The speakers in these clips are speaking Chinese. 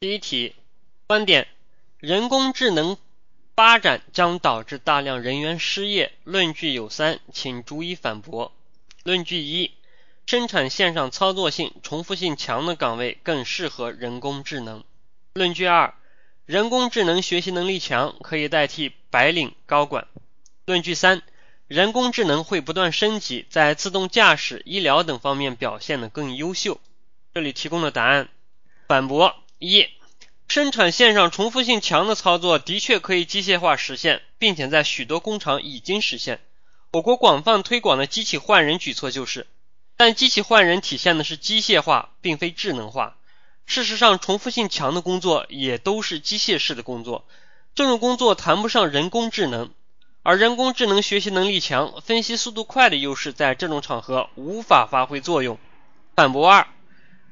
第一题，观点：人工智能发展将导致大量人员失业。论据有三，请逐一反驳。论据一：生产线上操作性、重复性强的岗位更适合人工智能。论据二：人工智能学习能力强，可以代替白领高管。论据三：人工智能会不断升级，在自动驾驶、医疗等方面表现得更优秀。这里提供的答案，反驳。一、生产线上重复性强的操作的确可以机械化实现，并且在许多工厂已经实现。我国广泛推广的机器换人举措就是，但机器换人体现的是机械化，并非智能化。事实上，重复性强的工作也都是机械式的工作，这种工作谈不上人工智能。而人工智能学习能力强、分析速度快的优势，在这种场合无法发挥作用。反驳二。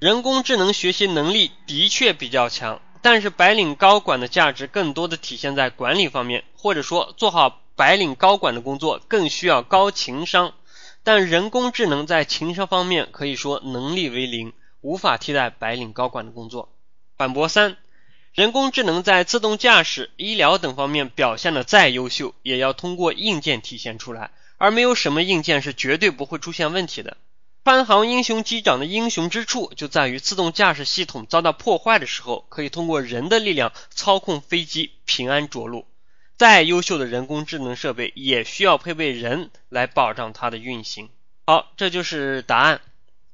人工智能学习能力的确比较强，但是白领高管的价值更多的体现在管理方面，或者说做好白领高管的工作更需要高情商。但人工智能在情商方面可以说能力为零，无法替代白领高管的工作。反驳三：人工智能在自动驾驶、医疗等方面表现的再优秀，也要通过硬件体现出来，而没有什么硬件是绝对不会出现问题的。川航英雄机长的英雄之处就在于自动驾驶系统遭到破坏的时候，可以通过人的力量操控飞机平安着陆。再优秀的人工智能设备也需要配备人来保障它的运行。好，这就是答案。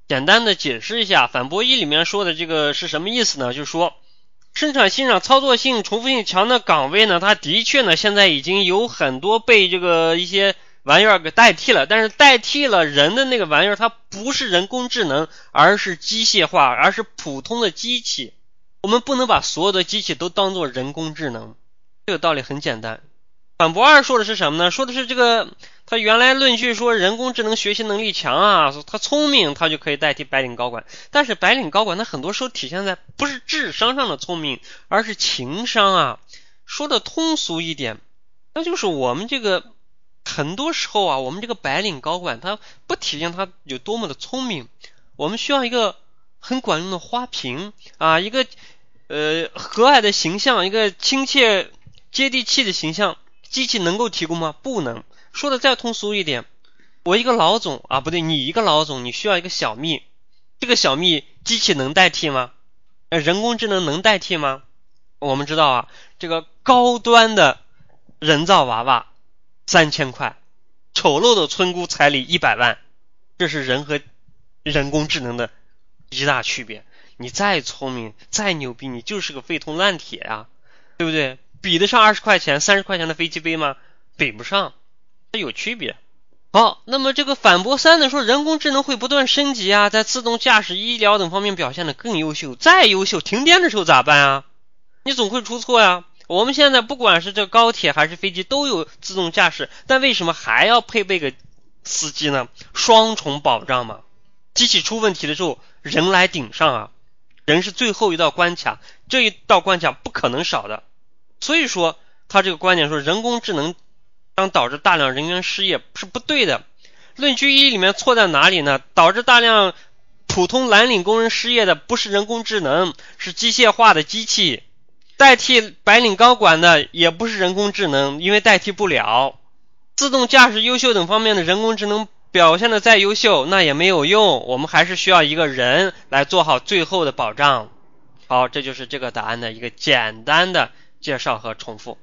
简单的解释一下，反驳一里面说的这个是什么意思呢？就是说，生产线上操作性、重复性强的岗位呢，它的确呢现在已经有很多被这个一些。玩意儿给代替了，但是代替了人的那个玩意儿，它不是人工智能，而是机械化，而是普通的机器。我们不能把所有的机器都当做人工智能，这个道理很简单。反驳二说的是什么呢？说的是这个，他原来论据说人工智能学习能力强啊，他聪明，他就可以代替白领高管。但是白领高管他很多时候体现在不是智商上的聪明，而是情商啊。说的通俗一点，那就是我们这个。很多时候啊，我们这个白领高管他不体现他有多么的聪明，我们需要一个很管用的花瓶啊，一个呃和蔼的形象，一个亲切接地气的形象，机器能够提供吗？不能。说的再通俗一点，我一个老总啊，不对，你一个老总，你需要一个小蜜，这个小蜜机器能代替吗？呃人工智能能代替吗？我们知道啊，这个高端的人造娃娃。三千块，丑陋的村姑彩礼一百万，这是人和人工智能的一大区别。你再聪明再牛逼，你就是个废铜烂铁啊，对不对？比得上二十块钱、三十块钱的飞机杯吗？比不上，它有区别。好，那么这个反驳三的说，人工智能会不断升级啊，在自动驾驶、医疗等方面表现的更优秀。再优秀，停电的时候咋办啊？你总会出错呀。我们现在不管是这高铁还是飞机都有自动驾驶，但为什么还要配备个司机呢？双重保障嘛。机器出问题的时候，人来顶上啊。人是最后一道关卡，这一道关卡不可能少的。所以说，他这个观点说人工智能将导致大量人员失业是不对的。论据一里面错在哪里呢？导致大量普通蓝领工人失业的不是人工智能，是机械化的机器。代替白领高管的也不是人工智能，因为代替不了。自动驾驶优秀等方面的人工智能表现的再优秀，那也没有用。我们还是需要一个人来做好最后的保障。好，这就是这个答案的一个简单的介绍和重复。